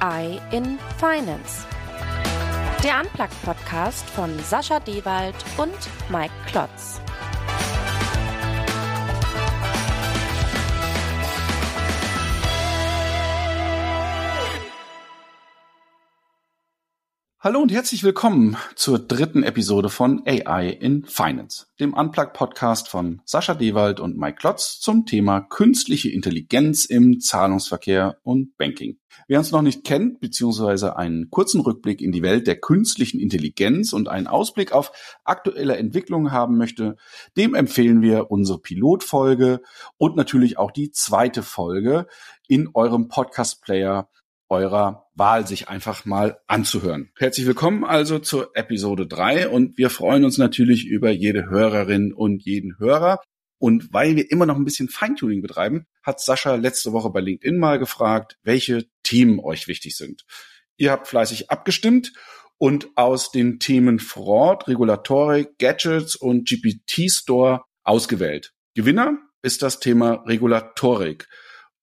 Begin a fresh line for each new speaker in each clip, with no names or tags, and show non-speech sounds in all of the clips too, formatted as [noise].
AI in Finance. Der Unplugged-Podcast von Sascha Dewald und Mike Klotz.
Hallo und herzlich willkommen zur dritten Episode von AI in Finance, dem Unplugged-Podcast von Sascha Dewald und Mike Klotz zum Thema künstliche Intelligenz im Zahlungsverkehr und Banking. Wer uns noch nicht kennt, beziehungsweise einen kurzen Rückblick in die Welt der künstlichen Intelligenz und einen Ausblick auf aktuelle Entwicklungen haben möchte, dem empfehlen wir unsere Pilotfolge und natürlich auch die zweite Folge in eurem Podcast-Player eurer Wahl sich einfach mal anzuhören. Herzlich willkommen also zur Episode 3 und wir freuen uns natürlich über jede Hörerin und jeden Hörer. Und weil wir immer noch ein bisschen Feintuning betreiben, hat Sascha letzte Woche bei LinkedIn mal gefragt, welche Themen euch wichtig sind. Ihr habt fleißig abgestimmt und aus den Themen Fraud, Regulatorik, Gadgets und GPT Store ausgewählt. Gewinner ist das Thema Regulatorik.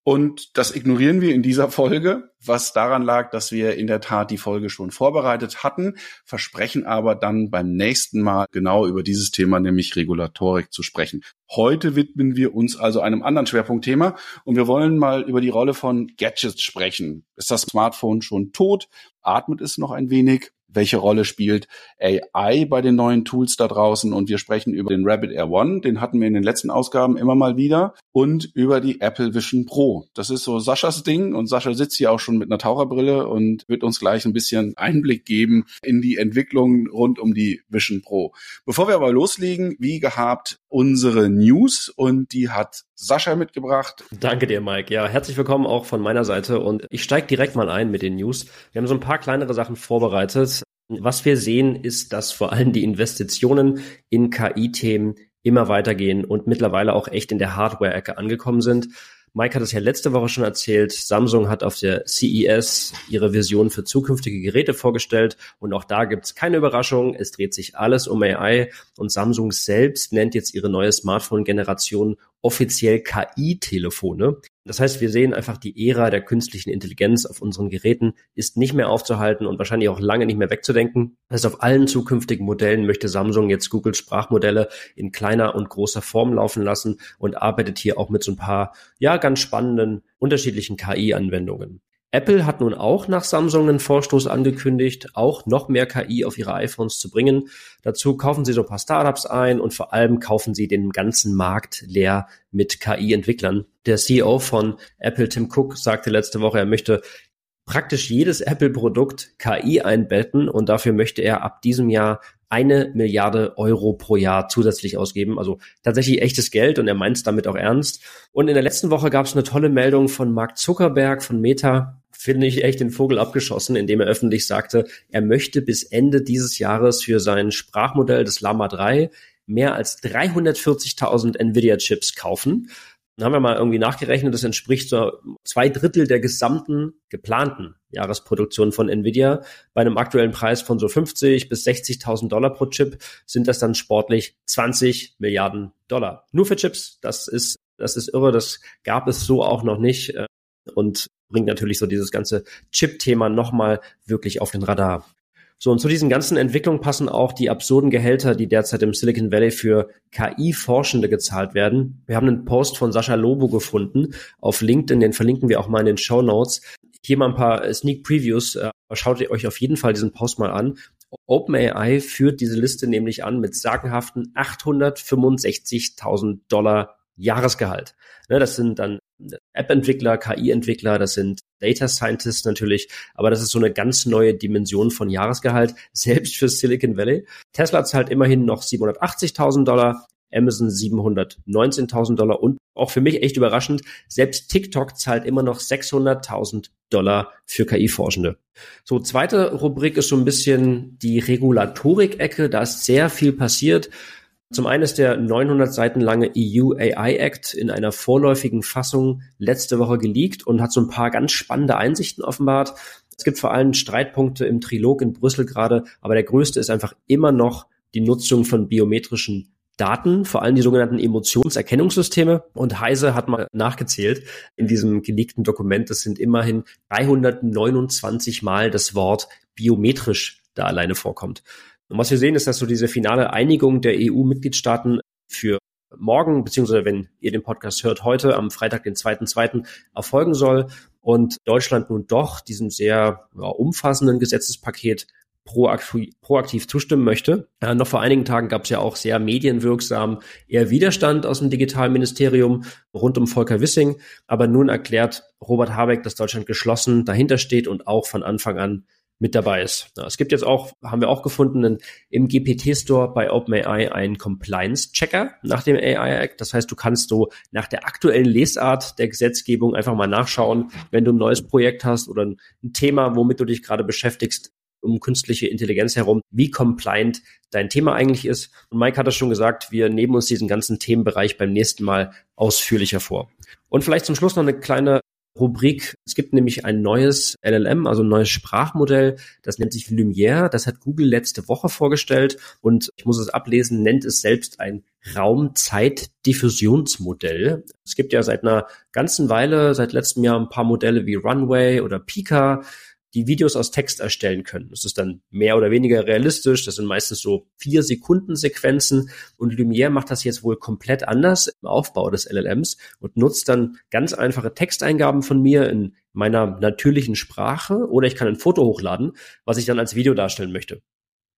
Und das ignorieren wir in dieser Folge, was daran lag, dass wir in der Tat die Folge schon vorbereitet hatten, versprechen aber dann beim nächsten Mal genau über dieses Thema, nämlich Regulatorik, zu sprechen. Heute widmen wir uns also einem anderen Schwerpunktthema und wir wollen mal über die Rolle von Gadgets sprechen. Ist das Smartphone schon tot? Atmet es noch ein wenig? Welche Rolle spielt AI bei den neuen Tools da draußen und wir sprechen über den Rabbit Air One, den hatten wir in den letzten Ausgaben immer mal wieder und über die Apple Vision Pro. Das ist so Saschas Ding und Sascha sitzt hier auch schon mit einer Taucherbrille und wird uns gleich ein bisschen Einblick geben in die Entwicklung rund um die Vision Pro. Bevor wir aber loslegen, wie gehabt, unsere News und die hat Sascha mitgebracht.
Danke dir, Mike. Ja, herzlich willkommen auch von meiner Seite und ich steige direkt mal ein mit den News. Wir haben so ein paar kleinere Sachen vorbereitet. Was wir sehen, ist, dass vor allem die Investitionen in KI-Themen immer weitergehen und mittlerweile auch echt in der Hardware-Ecke angekommen sind. Mike hat es ja letzte Woche schon erzählt. Samsung hat auf der CES ihre Vision für zukünftige Geräte vorgestellt. Und auch da gibt es keine Überraschung. Es dreht sich alles um AI. Und Samsung selbst nennt jetzt ihre neue Smartphone-Generation offiziell KI-Telefone. Das heißt, wir sehen einfach die Ära der künstlichen Intelligenz auf unseren Geräten ist nicht mehr aufzuhalten und wahrscheinlich auch lange nicht mehr wegzudenken. Das heißt, auf allen zukünftigen Modellen möchte Samsung jetzt Google Sprachmodelle in kleiner und großer Form laufen lassen und arbeitet hier auch mit so ein paar, ja, ganz spannenden unterschiedlichen KI-Anwendungen. Apple hat nun auch nach Samsung einen Vorstoß angekündigt, auch noch mehr KI auf ihre iPhones zu bringen. Dazu kaufen sie so ein paar Startups ein und vor allem kaufen sie den ganzen Markt leer mit KI-Entwicklern. Der CEO von Apple, Tim Cook, sagte letzte Woche, er möchte praktisch jedes Apple-Produkt KI einbetten und dafür möchte er ab diesem Jahr eine Milliarde Euro pro Jahr zusätzlich ausgeben. Also tatsächlich echtes Geld und er meint es damit auch ernst. Und in der letzten Woche gab es eine tolle Meldung von Mark Zuckerberg von Meta. Finde ich echt den Vogel abgeschossen, indem er öffentlich sagte, er möchte bis Ende dieses Jahres für sein Sprachmodell des Lama 3 mehr als 340.000 Nvidia-Chips kaufen. Dann haben wir mal irgendwie nachgerechnet, das entspricht so zwei Drittel der gesamten geplanten Jahresproduktion von Nvidia. Bei einem aktuellen Preis von so 50 bis 60.000 Dollar pro Chip sind das dann sportlich 20 Milliarden Dollar. Nur für Chips. Das ist, das ist irre. Das gab es so auch noch nicht äh, und bringt natürlich so dieses ganze Chip-Thema nochmal wirklich auf den Radar. So, und zu diesen ganzen Entwicklungen passen auch die absurden Gehälter, die derzeit im Silicon Valley für KI-Forschende gezahlt werden. Wir haben einen Post von Sascha Lobo gefunden auf LinkedIn, den verlinken wir auch mal in den Show Notes. Hier mal ein paar Sneak Previews. Äh, schaut ihr euch auf jeden Fall diesen Post mal an. OpenAI führt diese Liste nämlich an mit sagenhaften 865.000 Dollar Jahresgehalt. Ne, das sind dann App-Entwickler, KI-Entwickler, das sind Data Scientists natürlich, aber das ist so eine ganz neue Dimension von Jahresgehalt, [laughs] selbst für Silicon Valley. Tesla zahlt immerhin noch 780.000 Dollar, Amazon 719.000 Dollar und auch für mich echt überraschend, selbst TikTok zahlt immer noch 600.000 Dollar für KI-Forschende. So, zweite Rubrik ist so ein bisschen die Regulatorik-Ecke. Da ist sehr viel passiert. Zum einen ist der 900 Seiten lange EU AI Act in einer vorläufigen Fassung letzte Woche geleakt und hat so ein paar ganz spannende Einsichten offenbart. Es gibt vor allem Streitpunkte im Trilog in Brüssel gerade, aber der größte ist einfach immer noch die Nutzung von biometrischen Daten, vor allem die sogenannten Emotionserkennungssysteme. Und Heise hat mal nachgezählt in diesem geleakten Dokument, das sind immerhin 329 Mal das Wort biometrisch da alleine vorkommt. Und was wir sehen, ist, dass so diese finale Einigung der EU-Mitgliedstaaten für morgen, beziehungsweise wenn ihr den Podcast hört, heute am Freitag, den 2.2. erfolgen soll und Deutschland nun doch diesem sehr ja, umfassenden Gesetzespaket proaktiv, proaktiv zustimmen möchte. Äh, noch vor einigen Tagen gab es ja auch sehr medienwirksam eher Widerstand aus dem Digitalministerium rund um Volker Wissing. Aber nun erklärt Robert Habeck, dass Deutschland geschlossen dahinter steht und auch von Anfang an mit dabei ist. Es gibt jetzt auch, haben wir auch gefunden, im GPT-Store bei OpenAI einen Compliance-Checker nach dem AI Act. Das heißt, du kannst so nach der aktuellen Lesart der Gesetzgebung einfach mal nachschauen, wenn du ein neues Projekt hast oder ein Thema, womit du dich gerade beschäftigst, um künstliche Intelligenz herum, wie compliant dein Thema eigentlich ist. Und Mike hat das schon gesagt, wir nehmen uns diesen ganzen Themenbereich beim nächsten Mal ausführlicher vor. Und vielleicht zum Schluss noch eine kleine Rubrik. Es gibt nämlich ein neues LLM, also ein neues Sprachmodell, das nennt sich Lumiere. Das hat Google letzte Woche vorgestellt und ich muss es ablesen, nennt es selbst ein Raumzeitdiffusionsmodell. Es gibt ja seit einer ganzen Weile, seit letztem Jahr ein paar Modelle wie Runway oder Pika, die Videos aus Text erstellen können. Das ist dann mehr oder weniger realistisch. Das sind meistens so vier Sekunden Sequenzen. Und Lumiere macht das jetzt wohl komplett anders im Aufbau des LLMs und nutzt dann ganz einfache Texteingaben von mir in meiner natürlichen Sprache oder ich kann ein Foto hochladen, was ich dann als Video darstellen möchte.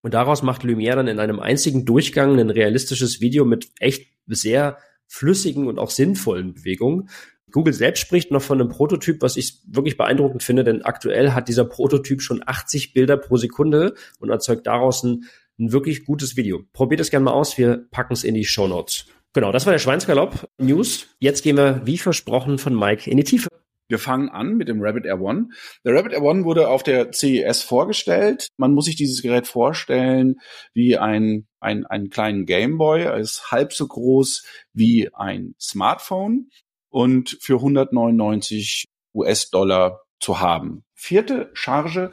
Und daraus macht Lumiere dann in einem einzigen Durchgang ein realistisches Video mit echt sehr flüssigen und auch sinnvollen Bewegungen. Google selbst spricht noch von einem Prototyp, was ich wirklich beeindruckend finde, denn aktuell hat dieser Prototyp schon 80 Bilder pro Sekunde und erzeugt daraus ein, ein wirklich gutes Video. Probiert es gerne mal aus, wir packen es in die Show Notes. Genau, das war der Schweinsgalopp News. Jetzt gehen wir, wie versprochen, von Mike in die Tiefe.
Wir fangen an mit dem Rabbit Air One. Der Rabbit Air One wurde auf der CES vorgestellt. Man muss sich dieses Gerät vorstellen wie ein, ein, einen kleinen Gameboy. Er ist halb so groß wie ein Smartphone und für 199 US-Dollar zu haben. Vierte Charge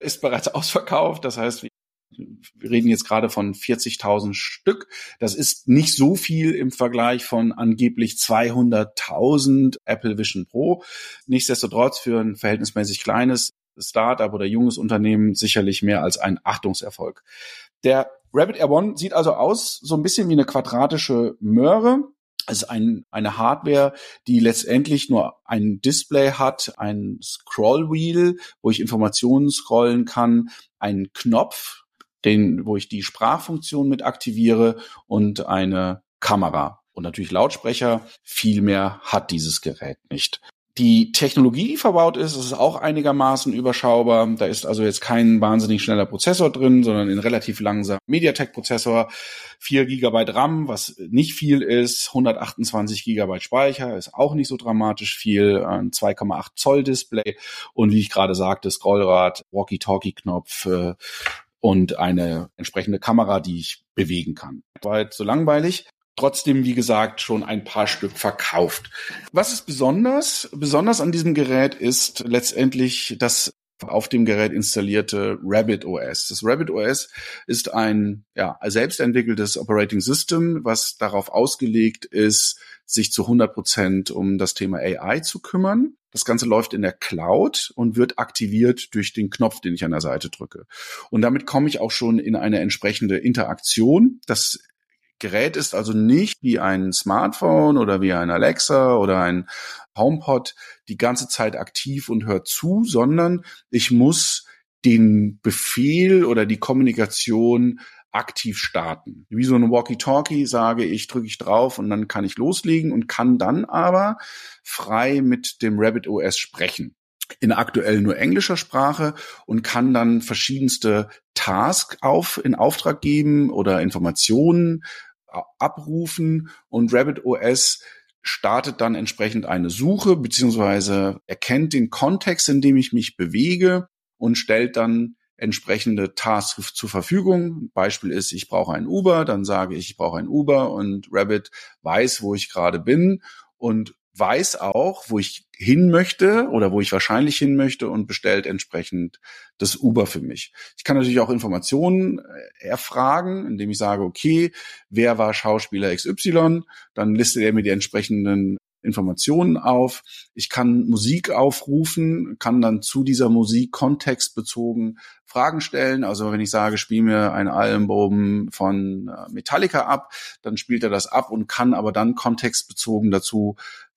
ist bereits [laughs] ausverkauft. Das heißt, wir reden jetzt gerade von 40.000 Stück. Das ist nicht so viel im Vergleich von angeblich 200.000 Apple Vision Pro. Nichtsdestotrotz für ein verhältnismäßig kleines Startup oder junges Unternehmen sicherlich mehr als ein Achtungserfolg. Der Rabbit Air One sieht also aus so ein bisschen wie eine quadratische Möhre ist ein, eine Hardware, die letztendlich nur ein Display hat, ein Scrollwheel, wo ich Informationen scrollen kann, einen Knopf, den, wo ich die Sprachfunktion mit aktiviere und eine Kamera und natürlich Lautsprecher. Viel mehr hat dieses Gerät nicht. Die Technologie, die verbaut ist, ist auch einigermaßen überschaubar. Da ist also jetzt kein wahnsinnig schneller Prozessor drin, sondern ein relativ langsamer MediaTek-Prozessor. 4 Gigabyte RAM, was nicht viel ist. 128 Gigabyte Speicher ist auch nicht so dramatisch viel. Ein 2,8 Zoll Display. Und wie ich gerade sagte, Scrollrad, Walkie-Talkie-Knopf äh, und eine entsprechende Kamera, die ich bewegen kann. War jetzt so langweilig trotzdem, wie gesagt, schon ein paar Stück verkauft. Was ist besonders? Besonders an diesem Gerät ist letztendlich das auf dem Gerät installierte Rabbit OS. Das Rabbit OS ist ein ja, selbstentwickeltes Operating System, was darauf ausgelegt ist, sich zu 100 Prozent um das Thema AI zu kümmern. Das Ganze läuft in der Cloud und wird aktiviert durch den Knopf, den ich an der Seite drücke. Und damit komme ich auch schon in eine entsprechende Interaktion. Das Gerät ist also nicht wie ein Smartphone oder wie ein Alexa oder ein HomePod die ganze Zeit aktiv und hört zu, sondern ich muss den Befehl oder die Kommunikation aktiv starten. Wie so ein Walkie-Talkie sage ich, drücke ich drauf und dann kann ich loslegen und kann dann aber frei mit dem Rabbit OS sprechen in aktuell nur englischer Sprache und kann dann verschiedenste Tasks auf in Auftrag geben oder Informationen abrufen und Rabbit OS startet dann entsprechend eine Suche beziehungsweise erkennt den Kontext, in dem ich mich bewege und stellt dann entsprechende Tasks zur Verfügung. Beispiel ist, ich brauche ein Uber, dann sage ich, ich brauche ein Uber und Rabbit weiß, wo ich gerade bin und weiß auch, wo ich hin möchte oder wo ich wahrscheinlich hin möchte und bestellt entsprechend das Uber für mich. Ich kann natürlich auch Informationen äh, erfragen, indem ich sage, okay, wer war Schauspieler XY? Dann listet er mir die entsprechenden Informationen auf. Ich kann Musik aufrufen, kann dann zu dieser Musik kontextbezogen Fragen stellen. Also wenn ich sage, spiel mir ein Album von äh, Metallica ab, dann spielt er das ab und kann aber dann kontextbezogen dazu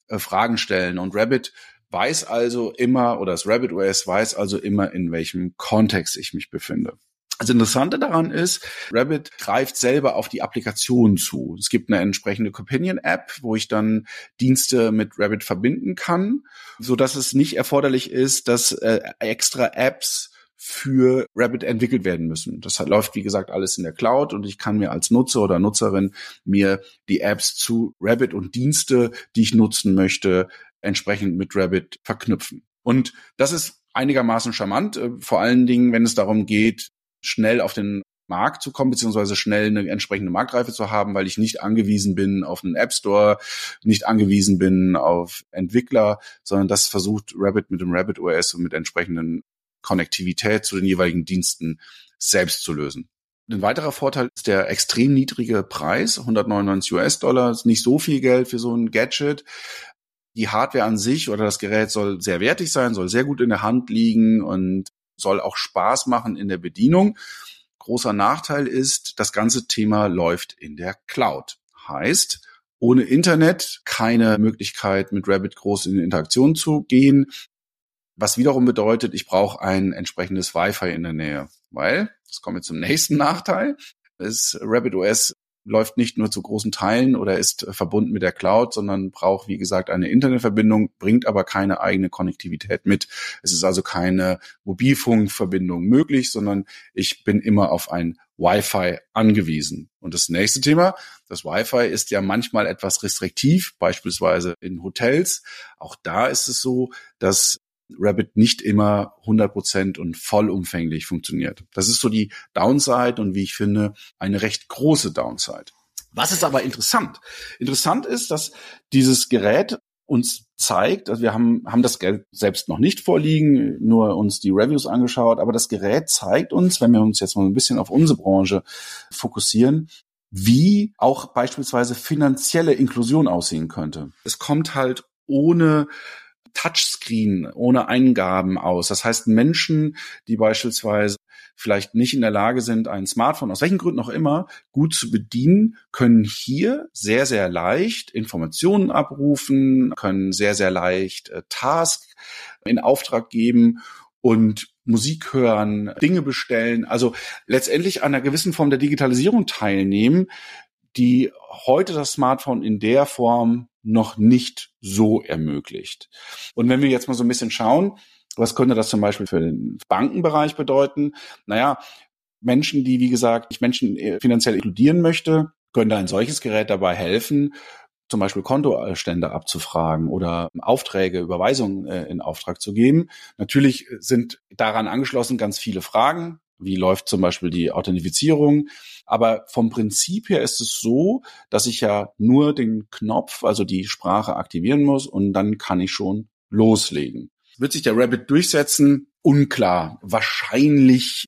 äh, Fragen stellen. Und Rabbit weiß also immer, oder das Rabbit OS weiß also immer, in welchem Kontext ich mich befinde. Das Interessante daran ist, Rabbit greift selber auf die Applikation zu. Es gibt eine entsprechende Companion-App, wo ich dann Dienste mit Rabbit verbinden kann, so dass es nicht erforderlich ist, dass äh, extra Apps für Rabbit entwickelt werden müssen. Das läuft, wie gesagt, alles in der Cloud und ich kann mir als Nutzer oder Nutzerin mir die Apps zu Rabbit und Dienste, die ich nutzen möchte, entsprechend mit Rabbit verknüpfen. Und das ist einigermaßen charmant, äh, vor allen Dingen, wenn es darum geht, schnell auf den Markt zu kommen, beziehungsweise schnell eine entsprechende Marktreife zu haben, weil ich nicht angewiesen bin auf einen App Store, nicht angewiesen bin auf Entwickler, sondern das versucht Rabbit mit dem Rabbit OS und mit entsprechenden Konnektivität zu den jeweiligen Diensten selbst zu lösen. Ein weiterer Vorteil ist der extrem niedrige Preis, 199 US-Dollar, ist nicht so viel Geld für so ein Gadget. Die Hardware an sich oder das Gerät soll sehr wertig sein, soll sehr gut in der Hand liegen und soll auch Spaß machen in der Bedienung. Großer Nachteil ist, das ganze Thema läuft in der Cloud. Heißt, ohne Internet keine Möglichkeit, mit Rabbit groß in Interaktion zu gehen. Was wiederum bedeutet, ich brauche ein entsprechendes Wi-Fi in der Nähe. Weil, das kommt jetzt zum nächsten [laughs] Nachteil, ist RabbitOS läuft nicht nur zu großen Teilen oder ist verbunden mit der Cloud, sondern braucht, wie gesagt, eine Internetverbindung, bringt aber keine eigene Konnektivität mit. Es ist also keine Mobilfunkverbindung möglich, sondern ich bin immer auf ein Wi-Fi angewiesen. Und das nächste Thema, das Wi-Fi ist ja manchmal etwas restriktiv, beispielsweise in Hotels. Auch da ist es so, dass Rabbit nicht immer 100% und vollumfänglich funktioniert. Das ist so die Downside und wie ich finde, eine recht große Downside. Was ist aber interessant? Interessant ist, dass dieses Gerät uns zeigt, also wir haben, haben das Geld selbst noch nicht vorliegen, nur uns die Reviews angeschaut, aber das Gerät zeigt uns, wenn wir uns jetzt mal ein bisschen auf unsere Branche fokussieren, wie auch beispielsweise finanzielle Inklusion aussehen könnte. Es kommt halt ohne Touchscreen ohne Eingaben aus. Das heißt, Menschen, die beispielsweise vielleicht nicht in der Lage sind, ein Smartphone, aus welchen Gründen auch immer, gut zu bedienen, können hier sehr, sehr leicht Informationen abrufen, können sehr, sehr leicht äh, Tasks in Auftrag geben und Musik hören, Dinge bestellen, also letztendlich an einer gewissen Form der Digitalisierung teilnehmen, die heute das Smartphone in der Form noch nicht so ermöglicht. Und wenn wir jetzt mal so ein bisschen schauen, was könnte das zum Beispiel für den Bankenbereich bedeuten? Naja, Menschen, die, wie gesagt, Menschen äh, finanziell inkludieren möchte, können da ein solches Gerät dabei helfen, zum Beispiel Kontostände abzufragen oder Aufträge, Überweisungen äh, in Auftrag zu geben. Natürlich sind daran angeschlossen ganz viele Fragen. Wie läuft zum Beispiel die Authentifizierung? Aber vom Prinzip her ist es so, dass ich ja nur den Knopf, also die Sprache aktivieren muss und dann kann ich schon loslegen. Wird sich der Rabbit durchsetzen? Unklar. Wahrscheinlich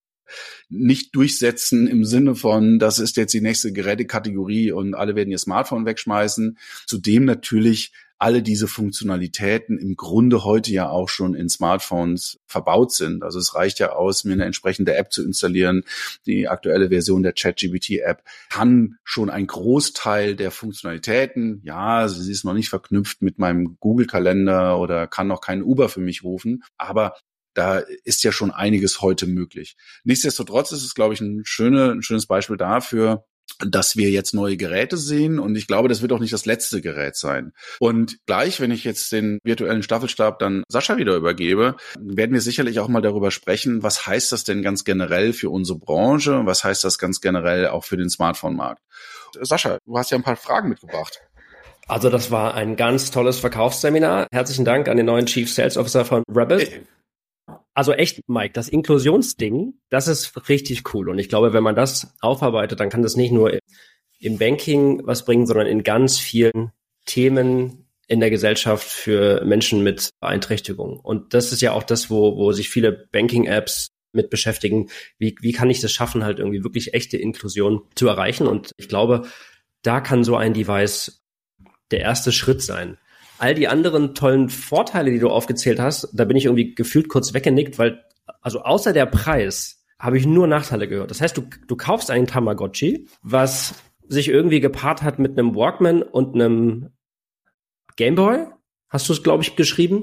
nicht durchsetzen im Sinne von, das ist jetzt die nächste Gerätekategorie und alle werden ihr Smartphone wegschmeißen. Zudem natürlich alle diese Funktionalitäten im Grunde heute ja auch schon in Smartphones verbaut sind. Also es reicht ja aus, mir eine entsprechende App zu installieren. Die aktuelle Version der ChatGPT-App kann schon ein Großteil der Funktionalitäten. Ja, sie ist noch nicht verknüpft mit meinem Google-Kalender oder kann noch keinen Uber für mich rufen. Aber da ist ja schon einiges heute möglich. Nichtsdestotrotz ist es, glaube ich, ein, schöne, ein schönes Beispiel dafür, dass wir jetzt neue Geräte sehen und ich glaube, das wird auch nicht das letzte Gerät sein. Und gleich, wenn ich jetzt den virtuellen Staffelstab dann Sascha wieder übergebe, werden wir sicherlich auch mal darüber sprechen, was heißt das denn ganz generell für unsere Branche, was heißt das ganz generell auch für den Smartphone-Markt. Sascha, du hast ja ein paar Fragen mitgebracht.
Also das war ein ganz tolles Verkaufsseminar. Herzlichen Dank an den neuen Chief Sales Officer von Rebel. Also echt, Mike, das Inklusionsding, das ist richtig cool. Und ich glaube, wenn man das aufarbeitet, dann kann das nicht nur im Banking was bringen, sondern in ganz vielen Themen in der Gesellschaft für Menschen mit Beeinträchtigungen. Und das ist ja auch das, wo, wo sich viele Banking-Apps mit beschäftigen. Wie, wie kann ich das schaffen, halt irgendwie wirklich echte Inklusion zu erreichen? Und ich glaube, da kann so ein Device der erste Schritt sein. All die anderen tollen Vorteile, die du aufgezählt hast, da bin ich irgendwie gefühlt kurz weggenickt, weil, also außer der Preis, habe ich nur Nachteile gehört. Das heißt, du, du kaufst einen Tamagotchi, was sich irgendwie gepaart hat mit einem Walkman und einem Gameboy, hast du es, glaube ich, geschrieben.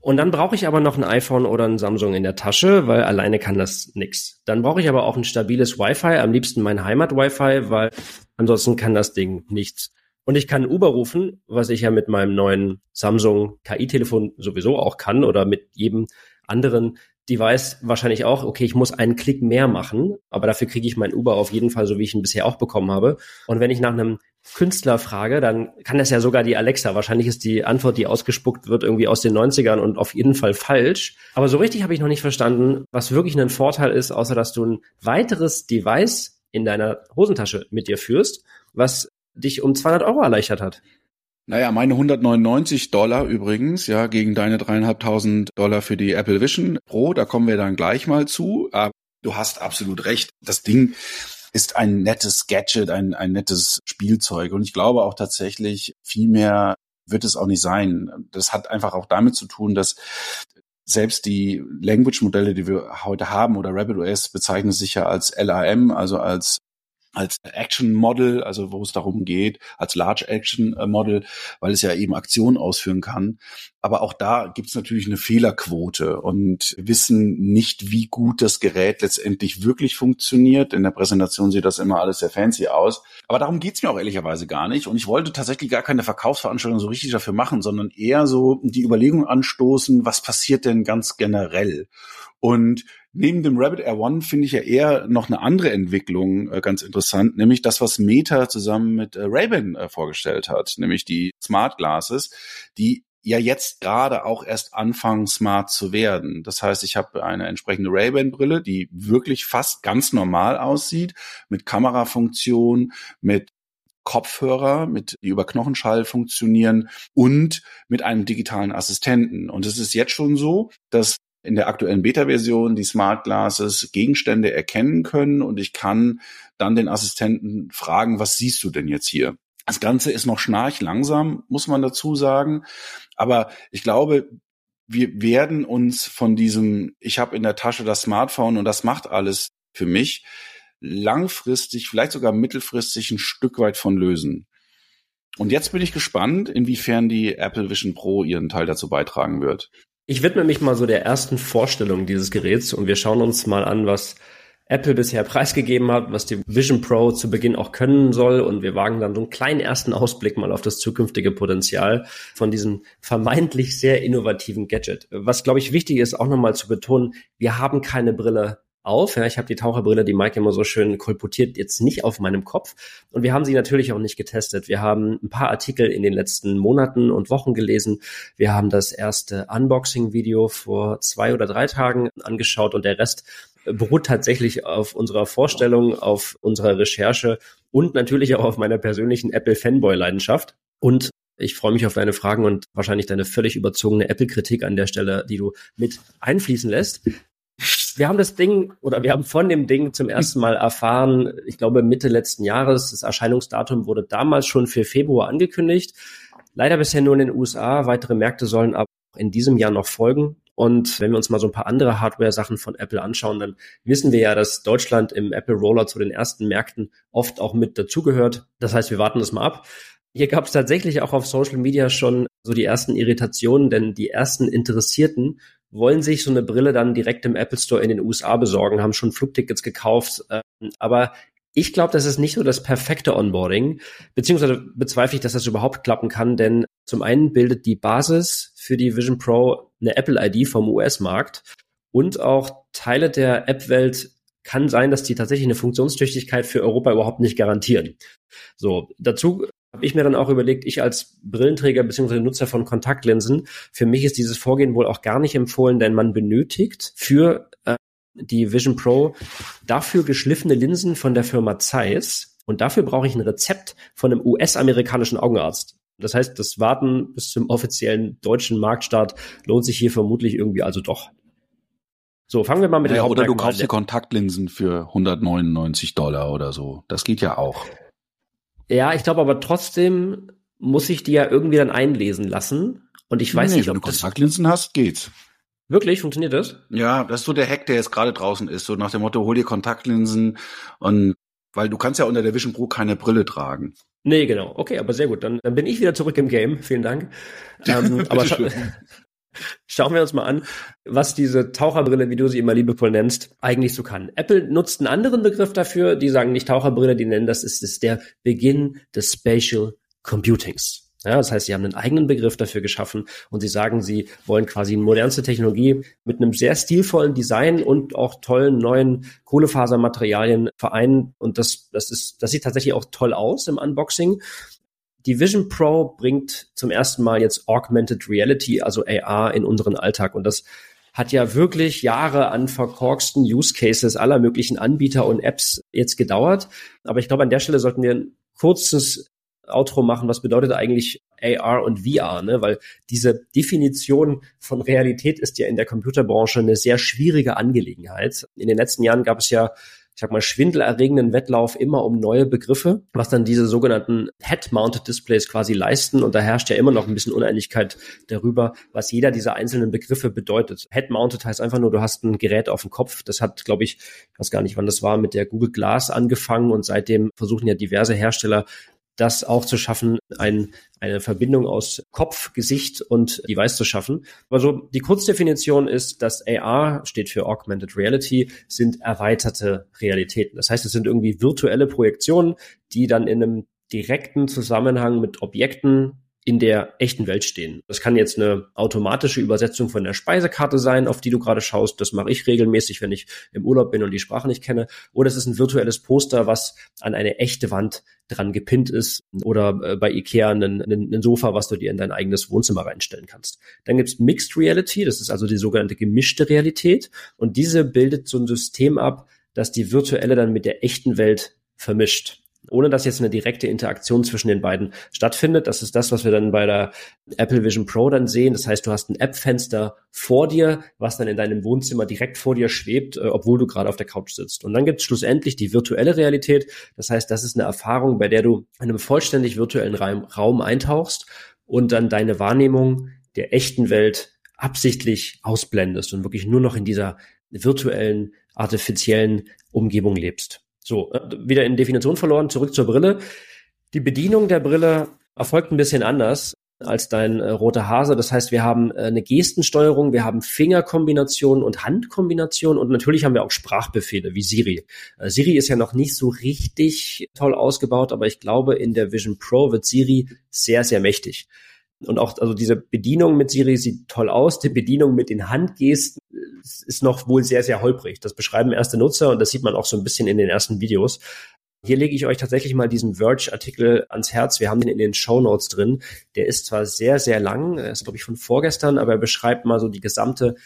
Und dann brauche ich aber noch ein iPhone oder ein Samsung in der Tasche, weil alleine kann das nix. Dann brauche ich aber auch ein stabiles Wi-Fi, am liebsten mein Heimat-Wi-Fi, weil ansonsten kann das Ding nichts. Und ich kann Uber rufen, was ich ja mit meinem neuen Samsung KI-Telefon sowieso auch kann oder mit jedem anderen Device wahrscheinlich auch, okay, ich muss einen Klick mehr machen, aber dafür kriege ich mein Uber auf jeden Fall so, wie ich ihn bisher auch bekommen habe. Und wenn ich nach einem Künstler frage, dann kann das ja sogar die Alexa. Wahrscheinlich ist die Antwort, die ausgespuckt wird, irgendwie aus den 90ern und auf jeden Fall falsch. Aber so richtig habe ich noch nicht verstanden, was wirklich ein Vorteil ist, außer dass du ein weiteres Device in deiner Hosentasche mit dir führst, was dich um 200 Euro erleichtert hat.
Naja, meine 199 Dollar übrigens, ja, gegen deine dreieinhalbtausend Dollar für die Apple Vision Pro, da kommen wir dann gleich mal zu. Aber du hast absolut recht. Das Ding ist ein nettes Gadget, ein, ein nettes Spielzeug. Und ich glaube auch tatsächlich, viel mehr wird es auch nicht sein. Das hat einfach auch damit zu tun, dass selbst die Language-Modelle, die wir heute haben, oder RabbitOS bezeichnen sich ja als LAM, also als als Action Model, also wo es darum geht, als Large Action äh, Model, weil es ja eben Aktionen ausführen kann. Aber auch da gibt es natürlich eine Fehlerquote und wissen nicht, wie gut das Gerät letztendlich wirklich funktioniert. In der Präsentation sieht das immer alles sehr fancy aus. Aber darum geht's mir auch ehrlicherweise gar nicht. Und ich wollte tatsächlich gar keine Verkaufsveranstaltung so richtig dafür machen, sondern eher so die Überlegung anstoßen, was passiert denn ganz generell? Und neben dem Rabbit Air One finde ich ja eher noch eine andere Entwicklung äh, ganz interessant, nämlich das, was Meta zusammen mit äh, Ray-Ban äh, vorgestellt hat, nämlich die Smart Glasses, die ja jetzt gerade auch erst anfangen, smart zu werden. Das heißt, ich habe eine entsprechende Ray-Ban-Brille, die wirklich fast ganz normal aussieht, mit Kamerafunktion, mit Kopfhörer, mit die über Knochenschall funktionieren und mit einem digitalen Assistenten. Und es ist jetzt schon so, dass in der aktuellen Beta-Version die Smart Glasses Gegenstände erkennen können und ich kann dann den Assistenten fragen, was siehst du denn jetzt hier? Das Ganze ist noch schnarchlangsam, muss man dazu sagen. Aber ich glaube, wir werden uns von diesem, ich habe in der Tasche das Smartphone und das macht alles für mich, langfristig, vielleicht sogar mittelfristig ein Stück weit von lösen. Und jetzt bin ich gespannt, inwiefern die Apple Vision Pro ihren Teil dazu beitragen wird.
Ich widme mich mal so der ersten Vorstellung dieses Geräts und wir schauen uns mal an, was Apple bisher preisgegeben hat, was die Vision Pro zu Beginn auch können soll. Und wir wagen dann so einen kleinen ersten Ausblick mal auf das zukünftige Potenzial von diesem vermeintlich sehr innovativen Gadget. Was, glaube ich, wichtig ist, auch nochmal zu betonen, wir haben keine Brille auf. Ja, ich habe die Taucherbrille, die Mike immer so schön kolportiert, jetzt nicht auf meinem Kopf. Und wir haben sie natürlich auch nicht getestet. Wir haben ein paar Artikel in den letzten Monaten und Wochen gelesen. Wir haben das erste Unboxing-Video vor zwei oder drei Tagen angeschaut und der Rest beruht tatsächlich auf unserer Vorstellung, auf unserer Recherche und natürlich auch auf meiner persönlichen Apple-Fanboy-Leidenschaft. Und ich freue mich auf deine Fragen und wahrscheinlich deine völlig überzogene Apple-Kritik an der Stelle, die du mit einfließen lässt wir haben das Ding oder wir haben von dem Ding zum ersten Mal erfahren, ich glaube Mitte letzten Jahres. Das Erscheinungsdatum wurde damals schon für Februar angekündigt. Leider bisher nur in den USA. Weitere Märkte sollen aber in diesem Jahr noch folgen. Und wenn wir uns mal so ein paar andere Hardware-Sachen von Apple anschauen, dann wissen wir ja, dass Deutschland im Apple Roller zu den ersten Märkten oft auch mit dazugehört. Das heißt, wir warten das mal ab. Hier gab es tatsächlich auch auf Social Media schon so die ersten Irritationen, denn die ersten Interessierten wollen sich so eine Brille dann direkt im Apple Store in den USA besorgen, haben schon Flugtickets gekauft. Ähm, aber ich glaube, das ist nicht so das perfekte Onboarding, beziehungsweise bezweifle ich, dass das überhaupt klappen kann, denn zum einen bildet die Basis für die Vision Pro eine Apple ID vom US-Markt und auch Teile der App-Welt kann sein, dass die tatsächlich eine Funktionstüchtigkeit für Europa überhaupt nicht garantieren. So, dazu habe ich mir dann auch überlegt, ich als Brillenträger bzw. Nutzer von Kontaktlinsen, für mich ist dieses Vorgehen wohl auch gar nicht empfohlen, denn man benötigt für äh, die Vision Pro dafür geschliffene Linsen von der Firma Zeiss und dafür brauche ich ein Rezept von einem US-amerikanischen Augenarzt. Das heißt, das Warten bis zum offiziellen deutschen Marktstart lohnt sich hier vermutlich irgendwie also doch. So, fangen wir mal mit
ja,
den
Oder du kaufst dir Kontaktlinsen für 199 Dollar oder so. Das geht ja auch.
Ja, ich glaube aber trotzdem muss ich die ja irgendwie dann einlesen lassen. Und ich weiß
nee,
nicht,
ob
ob
du Kontaktlinsen hast, geht's.
Wirklich? Funktioniert das?
Ja, das ist so der Hack, der jetzt gerade draußen ist. So nach dem Motto, hol dir Kontaktlinsen und weil du kannst ja unter der Vision Pro keine Brille tragen.
Nee, genau. Okay, aber sehr gut. Dann, dann bin ich wieder zurück im Game. Vielen Dank. Ähm, [laughs] aber scha [laughs] schauen wir uns mal an, was diese Taucherbrille, wie du sie immer liebevoll nennst, eigentlich so kann. Apple nutzt einen anderen Begriff dafür. Die sagen nicht Taucherbrille, die nennen das ist, ist der Beginn des Spatial Computings. Ja, das heißt, sie haben einen eigenen Begriff dafür geschaffen und sie sagen, sie wollen quasi modernste Technologie mit einem sehr stilvollen Design und auch tollen neuen Kohlefasermaterialien vereinen. Und das, das ist, das sieht tatsächlich auch toll aus im Unboxing. Die Vision Pro bringt zum ersten Mal jetzt Augmented Reality, also AR, in unseren Alltag. Und das hat ja wirklich Jahre an verkorksten Use Cases aller möglichen Anbieter und Apps jetzt gedauert. Aber ich glaube, an der Stelle sollten wir ein kurzes Outro machen, was bedeutet eigentlich AR und VR, ne? Weil diese Definition von Realität ist ja in der Computerbranche eine sehr schwierige Angelegenheit. In den letzten Jahren gab es ja ich sag mal, schwindelerregenden Wettlauf immer um neue Begriffe, was dann diese sogenannten Head-Mounted Displays quasi leisten. Und da herrscht ja immer noch ein bisschen Uneinigkeit darüber, was jeder dieser einzelnen Begriffe bedeutet. Head-Mounted heißt einfach nur, du hast ein Gerät auf dem Kopf. Das hat, glaube ich, ich weiß gar nicht, wann das war, mit der Google Glass angefangen und seitdem versuchen ja diverse Hersteller das auch zu schaffen, ein, eine Verbindung aus Kopf, Gesicht und Device zu schaffen. Also die Kurzdefinition ist, dass AR steht für Augmented Reality, sind erweiterte Realitäten. Das heißt, es sind irgendwie virtuelle Projektionen, die dann in einem direkten Zusammenhang mit Objekten in der echten Welt stehen. Das kann jetzt eine automatische Übersetzung von der Speisekarte sein, auf die du gerade schaust. Das mache ich regelmäßig, wenn ich im Urlaub bin und die Sprache nicht kenne. Oder es ist ein virtuelles Poster, was an eine echte Wand dran gepinnt ist. Oder äh, bei Ikea ein, Sofa, was du dir in dein eigenes Wohnzimmer reinstellen kannst. Dann gibt's Mixed Reality, das ist also die sogenannte gemischte Realität. Und diese bildet so ein System ab, das die virtuelle dann mit der echten Welt vermischt ohne dass jetzt eine direkte Interaktion zwischen den beiden stattfindet. Das ist das, was wir dann bei der Apple Vision Pro dann sehen. Das heißt, du hast ein App-Fenster vor dir, was dann in deinem Wohnzimmer direkt vor dir schwebt, äh, obwohl du gerade auf der Couch sitzt. Und dann gibt es schlussendlich die virtuelle Realität. Das heißt, das ist eine Erfahrung, bei der du in einem vollständig virtuellen Raum eintauchst und dann deine Wahrnehmung der echten Welt absichtlich ausblendest und wirklich nur noch in dieser virtuellen, artifiziellen Umgebung lebst. So, äh, wieder in Definition verloren, zurück zur Brille. Die Bedienung der Brille erfolgt ein bisschen anders als dein äh, roter Hase. Das heißt, wir haben äh, eine Gestensteuerung, wir haben Fingerkombinationen und Handkombinationen und natürlich haben wir auch Sprachbefehle wie Siri. Äh, Siri ist ja noch nicht so richtig toll ausgebaut, aber ich glaube, in der Vision Pro wird Siri sehr, sehr mächtig. Und auch, also diese Bedienung mit Siri sieht toll aus. Die Bedienung mit den Handgesten ist noch wohl sehr, sehr holprig. Das beschreiben erste Nutzer und das sieht man auch so ein bisschen in den ersten Videos. Hier lege ich euch tatsächlich mal diesen Verge-Artikel ans Herz. Wir haben den in den Show Notes drin. Der ist zwar sehr, sehr lang, ist, glaube ich, von vorgestern, aber er beschreibt mal so die gesamte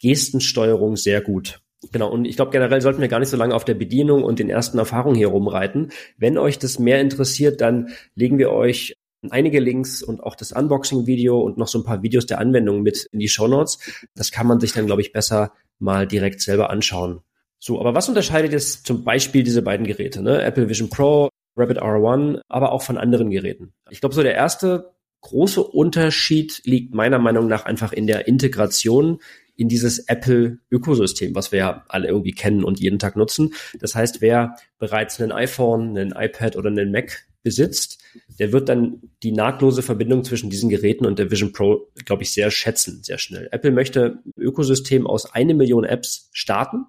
Gestensteuerung sehr gut. Genau, und ich glaube, generell sollten wir gar nicht so lange auf der Bedienung und den ersten Erfahrungen hier rumreiten. Wenn euch das mehr interessiert, dann legen wir euch einige Links und auch das Unboxing-Video und noch so ein paar Videos der Anwendung mit in die Show Notes. Das kann man sich dann, glaube ich, besser mal direkt selber anschauen. So, aber was unterscheidet jetzt zum Beispiel diese beiden Geräte, ne? Apple Vision Pro, Rabbit R1, aber auch von anderen Geräten? Ich glaube, so der erste große Unterschied liegt meiner Meinung nach einfach in der Integration in dieses Apple-Ökosystem, was wir ja alle irgendwie kennen und jeden Tag nutzen. Das heißt, wer bereits ein iPhone, ein iPad oder einen Mac besitzt, der wird dann die nahtlose Verbindung zwischen diesen Geräten und der Vision Pro, glaube ich, sehr schätzen, sehr schnell. Apple möchte ein Ökosystem aus eine Million Apps starten.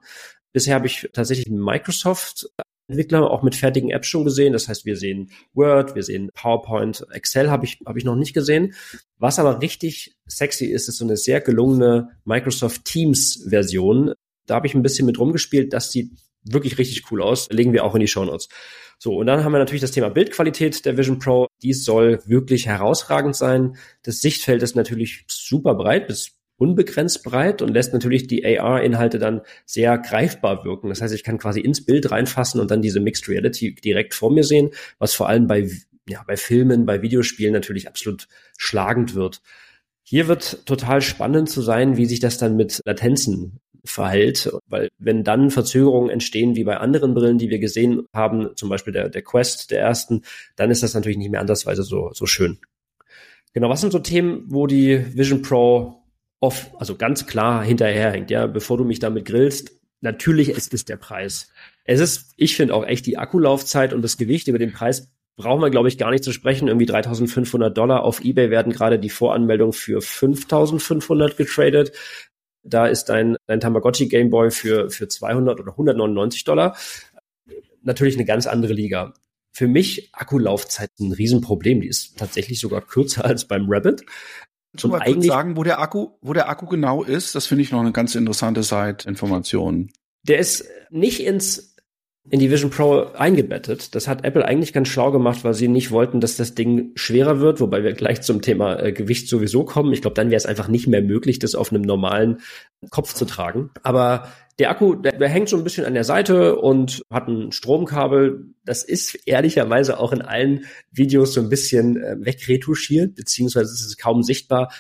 Bisher habe ich tatsächlich Microsoft Entwickler auch mit fertigen Apps schon gesehen. Das heißt, wir sehen Word, wir sehen PowerPoint, Excel habe ich, habe ich noch nicht gesehen. Was aber richtig sexy ist, ist so eine sehr gelungene Microsoft Teams Version. Da habe ich ein bisschen mit rumgespielt. Das sieht wirklich richtig cool aus. Legen wir auch in die Show Notes. So, und dann haben wir natürlich das Thema Bildqualität der Vision Pro. Dies soll wirklich herausragend sein. Das Sichtfeld ist natürlich super breit bis unbegrenzt breit und lässt natürlich die AR-Inhalte dann sehr greifbar wirken. Das heißt, ich kann quasi ins Bild reinfassen und dann diese Mixed Reality direkt vor mir sehen, was vor allem bei ja, bei Filmen, bei Videospielen natürlich absolut schlagend wird. Hier wird total spannend zu sein, wie sich das dann mit Latenzen verhält, weil wenn dann Verzögerungen entstehen, wie bei anderen Brillen, die wir gesehen haben, zum Beispiel der, der Quest, der ersten, dann ist das natürlich nicht mehr andersweise so, so schön. Genau, was sind so Themen, wo die Vision Pro off, also ganz klar hinterherhängt, ja, bevor du mich damit grillst, natürlich ist es der Preis. Es ist, ich finde auch echt die Akkulaufzeit und das Gewicht über den Preis brauchen wir, glaube ich, gar nicht zu sprechen. Irgendwie 3500 Dollar. Auf Ebay werden gerade die Voranmeldungen für 5500 getradet. Da ist dein, dein Tamagotchi Gameboy für, für 200 oder 199 Dollar. Natürlich eine ganz andere Liga. Für mich Akkulaufzeit ein Riesenproblem. Die ist tatsächlich sogar kürzer [laughs] als beim Rabbit.
Du mal kurz sagen, wo der Akku, wo der Akku genau ist? Das finde ich noch eine ganz interessante Side-Information.
Der ist nicht ins in die Vision Pro eingebettet. Das hat Apple eigentlich ganz schlau gemacht, weil sie nicht wollten, dass das Ding schwerer wird, wobei wir gleich zum Thema äh, Gewicht sowieso kommen. Ich glaube, dann wäre es einfach nicht mehr möglich, das auf einem normalen Kopf zu tragen. Aber der Akku, der, der hängt so ein bisschen an der Seite und hat ein Stromkabel. Das ist ehrlicherweise auch in allen Videos so ein bisschen äh, wegretuschiert, beziehungsweise ist es kaum sichtbar.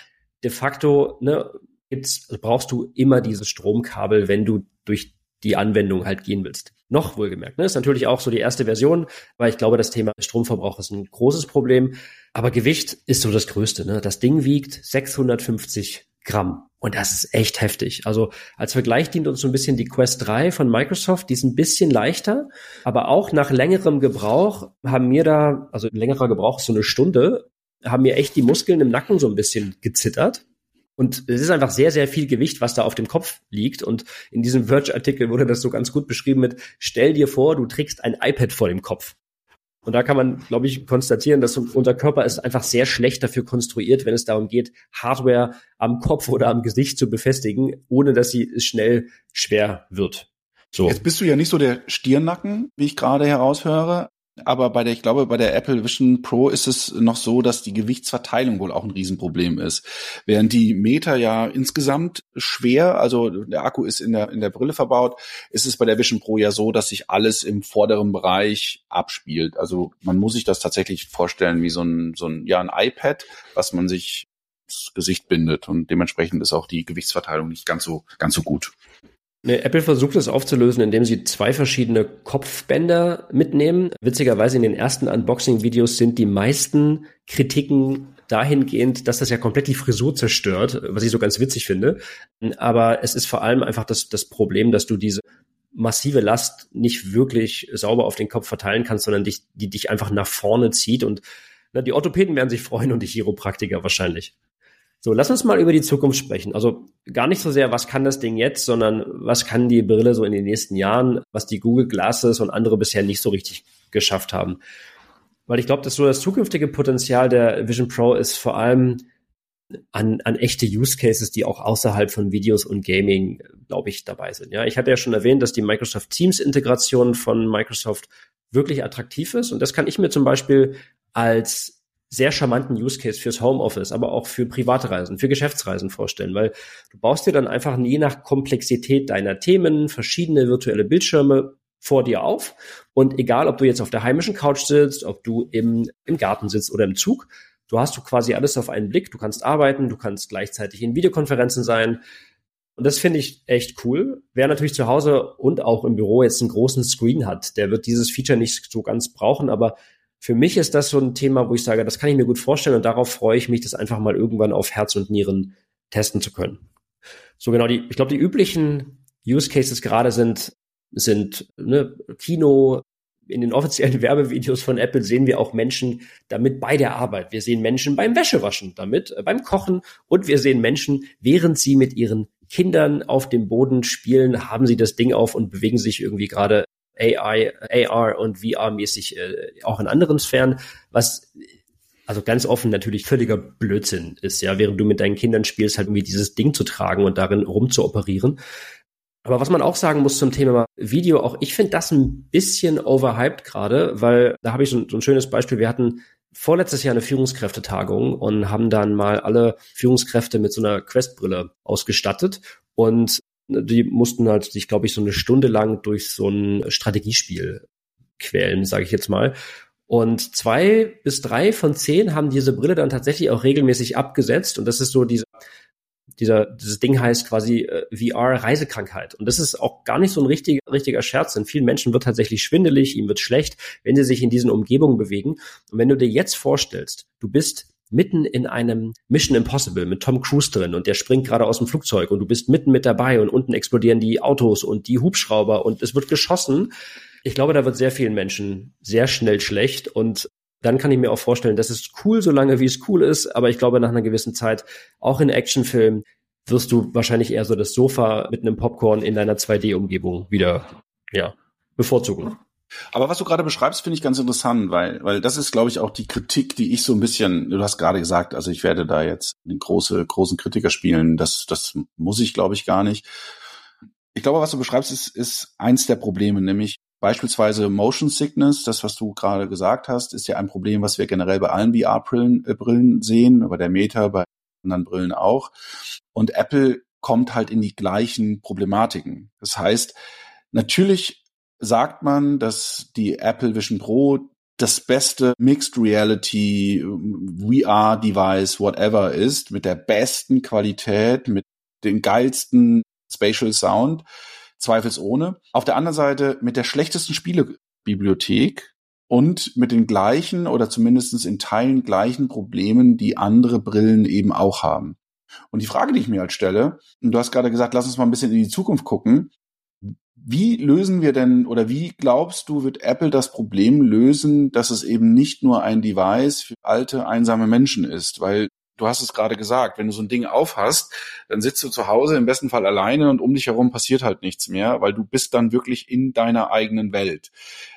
De facto ne, gibt's, also brauchst du immer dieses Stromkabel, wenn du durch die Anwendung halt gehen willst. Noch wohlgemerkt. Ne? Ist natürlich auch so die erste Version, weil ich glaube, das Thema Stromverbrauch ist ein großes Problem. Aber Gewicht ist so das Größte. Ne? Das Ding wiegt 650 Gramm. Und das ist echt heftig. Also als Vergleich dient uns so ein bisschen die Quest 3 von Microsoft. Die ist ein bisschen leichter, aber auch nach längerem Gebrauch haben mir da, also längerer Gebrauch so eine Stunde, haben mir echt die Muskeln im Nacken so ein bisschen gezittert. Und es ist einfach sehr, sehr viel Gewicht, was da auf dem Kopf liegt. Und in diesem Verge-Artikel wurde das so ganz gut beschrieben mit, stell dir vor, du trägst ein iPad vor dem Kopf. Und da kann man, glaube ich, konstatieren, dass unser Körper ist einfach sehr schlecht dafür konstruiert, wenn es darum geht, Hardware am Kopf oder am Gesicht zu befestigen, ohne dass sie schnell schwer wird.
So. Jetzt bist du ja nicht so der Stirnacken, wie ich gerade heraushöre. Aber bei der, ich glaube, bei der Apple Vision Pro ist es noch so, dass die Gewichtsverteilung wohl auch ein Riesenproblem ist. Während die Meter ja insgesamt schwer, also der Akku ist in der, in der Brille verbaut, ist es bei der Vision Pro ja so, dass sich alles im vorderen Bereich abspielt. Also man muss sich das tatsächlich vorstellen wie so ein, so ein, ja, ein iPad, was man sich ins Gesicht bindet. Und dementsprechend ist auch die Gewichtsverteilung nicht ganz so, ganz so gut.
Apple versucht es aufzulösen, indem sie zwei verschiedene Kopfbänder mitnehmen. Witzigerweise in den ersten Unboxing-Videos sind die meisten Kritiken dahingehend, dass das ja komplett die Frisur zerstört, was ich so ganz witzig finde. Aber es ist vor allem einfach das, das Problem, dass du diese massive Last nicht wirklich sauber auf den Kopf verteilen kannst, sondern dich, die dich einfach nach vorne zieht und na, die Orthopäden werden sich freuen und die Chiropraktiker wahrscheinlich. So, lass uns mal über die Zukunft sprechen. Also gar nicht so sehr, was kann das Ding jetzt, sondern was kann die Brille so in den nächsten Jahren, was die Google Glasses und andere bisher nicht so richtig geschafft haben. Weil ich glaube, dass so das zukünftige Potenzial der Vision Pro ist vor allem an, an echte Use Cases, die auch außerhalb von Videos und Gaming, glaube ich, dabei sind. Ja, ich hatte ja schon erwähnt, dass die Microsoft Teams Integration von Microsoft wirklich attraktiv ist. Und das kann ich mir zum Beispiel als sehr charmanten Use Case fürs Homeoffice, aber auch für private Reisen, für Geschäftsreisen vorstellen, weil du baust dir dann einfach je nach Komplexität deiner Themen verschiedene virtuelle Bildschirme vor dir auf. Und egal, ob du jetzt auf der heimischen Couch sitzt, ob du im, im Garten sitzt oder im Zug, du hast du quasi alles auf einen Blick, du kannst arbeiten, du kannst gleichzeitig in Videokonferenzen sein, und das finde ich echt cool. Wer natürlich zu Hause und auch im Büro jetzt einen großen Screen hat, der wird dieses Feature nicht so ganz brauchen, aber für mich ist das so ein Thema, wo ich sage, das kann ich mir gut vorstellen und darauf freue ich mich, das einfach mal irgendwann auf Herz und Nieren testen zu können. So genau, die, ich glaube, die üblichen Use Cases gerade sind, sind ne, Kino, in den offiziellen [laughs] Werbevideos von Apple sehen wir auch Menschen damit bei der Arbeit. Wir sehen Menschen beim Wäschewaschen damit, äh, beim Kochen und wir sehen Menschen, während sie mit ihren Kindern auf dem Boden spielen, haben sie das Ding auf und bewegen sich irgendwie gerade AI, AR und VR-mäßig äh, auch in anderen Sphären, was also ganz offen natürlich völliger Blödsinn ist, ja, während du mit deinen Kindern spielst, halt irgendwie dieses Ding zu tragen und darin rumzuoperieren. Aber was man auch sagen muss zum Thema Video, auch ich finde das ein bisschen overhyped gerade, weil da habe ich so, so ein schönes Beispiel. Wir hatten vorletztes Jahr eine Führungskräftetagung und haben dann mal alle Führungskräfte mit so einer Questbrille ausgestattet. Und die mussten halt sich, glaube ich, so eine Stunde lang durch so ein Strategiespiel quälen, sage ich jetzt mal. Und zwei bis drei von zehn haben diese Brille dann tatsächlich auch regelmäßig abgesetzt. Und das ist so diese, dieser, dieses Ding heißt quasi äh, VR-Reisekrankheit. Und das ist auch gar nicht so ein richtiger, richtiger Scherz. Denn vielen Menschen wird tatsächlich schwindelig, ihm wird schlecht, wenn sie sich in diesen Umgebungen bewegen. Und wenn du dir jetzt vorstellst, du bist mitten in einem Mission Impossible mit Tom Cruise drin und der springt gerade aus dem Flugzeug und du bist mitten mit dabei und unten explodieren die Autos und die Hubschrauber und es wird geschossen. Ich glaube, da wird sehr vielen Menschen sehr schnell schlecht und dann kann ich mir auch vorstellen, das ist cool, solange wie es cool ist, aber ich glaube, nach einer gewissen Zeit, auch in Actionfilmen, wirst du wahrscheinlich eher so das Sofa mit einem Popcorn in deiner 2D-Umgebung wieder, ja, bevorzugen.
Aber was du gerade beschreibst, finde ich ganz interessant, weil, weil das ist, glaube ich, auch die Kritik, die ich so ein bisschen, du hast gerade gesagt, also ich werde da jetzt den große, großen Kritiker spielen, das, das muss ich, glaube ich, gar nicht. Ich glaube, was du beschreibst, ist, ist eins der Probleme, nämlich beispielsweise Motion Sickness, das, was du gerade gesagt hast, ist ja ein Problem, was wir generell bei allen VR-Brillen äh, Brillen sehen, bei der Meta, bei anderen Brillen auch. Und Apple kommt halt in die gleichen Problematiken. Das heißt, natürlich sagt man, dass die Apple Vision Pro das beste Mixed Reality VR Device whatever ist mit der besten Qualität, mit den geilsten Spatial Sound, zweifelsohne. Auf der anderen Seite mit der schlechtesten Spielebibliothek und mit den gleichen oder zumindest in Teilen gleichen Problemen, die andere Brillen eben auch haben. Und die Frage, die ich mir halt stelle, und du hast gerade gesagt, lass uns mal ein bisschen in die Zukunft gucken, wie lösen wir denn oder wie glaubst du, wird Apple das Problem lösen, dass es eben nicht nur ein Device für alte, einsame Menschen ist? Weil du hast es gerade gesagt, wenn du so ein Ding aufhast, dann sitzt du zu Hause im besten Fall alleine und um dich herum passiert halt nichts mehr, weil du bist dann wirklich in deiner eigenen Welt.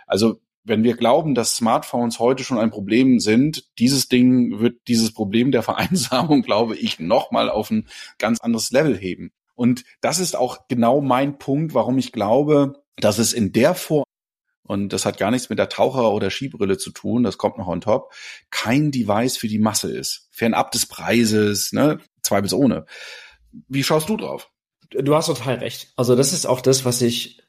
Also wenn wir glauben, dass Smartphones heute schon ein Problem sind, dieses Ding wird dieses Problem der Vereinsamung, [laughs] glaube ich, nochmal auf ein ganz anderes Level heben. Und das ist auch genau mein Punkt, warum ich glaube, dass es in der Form und das hat gar nichts mit der Taucher- oder Skibrille zu tun, das kommt noch on top, kein Device für die Masse ist. Fernab des Preises, ne, zwei bis ohne. Wie schaust du drauf?
Du hast total recht. Also das ist auch das, was ich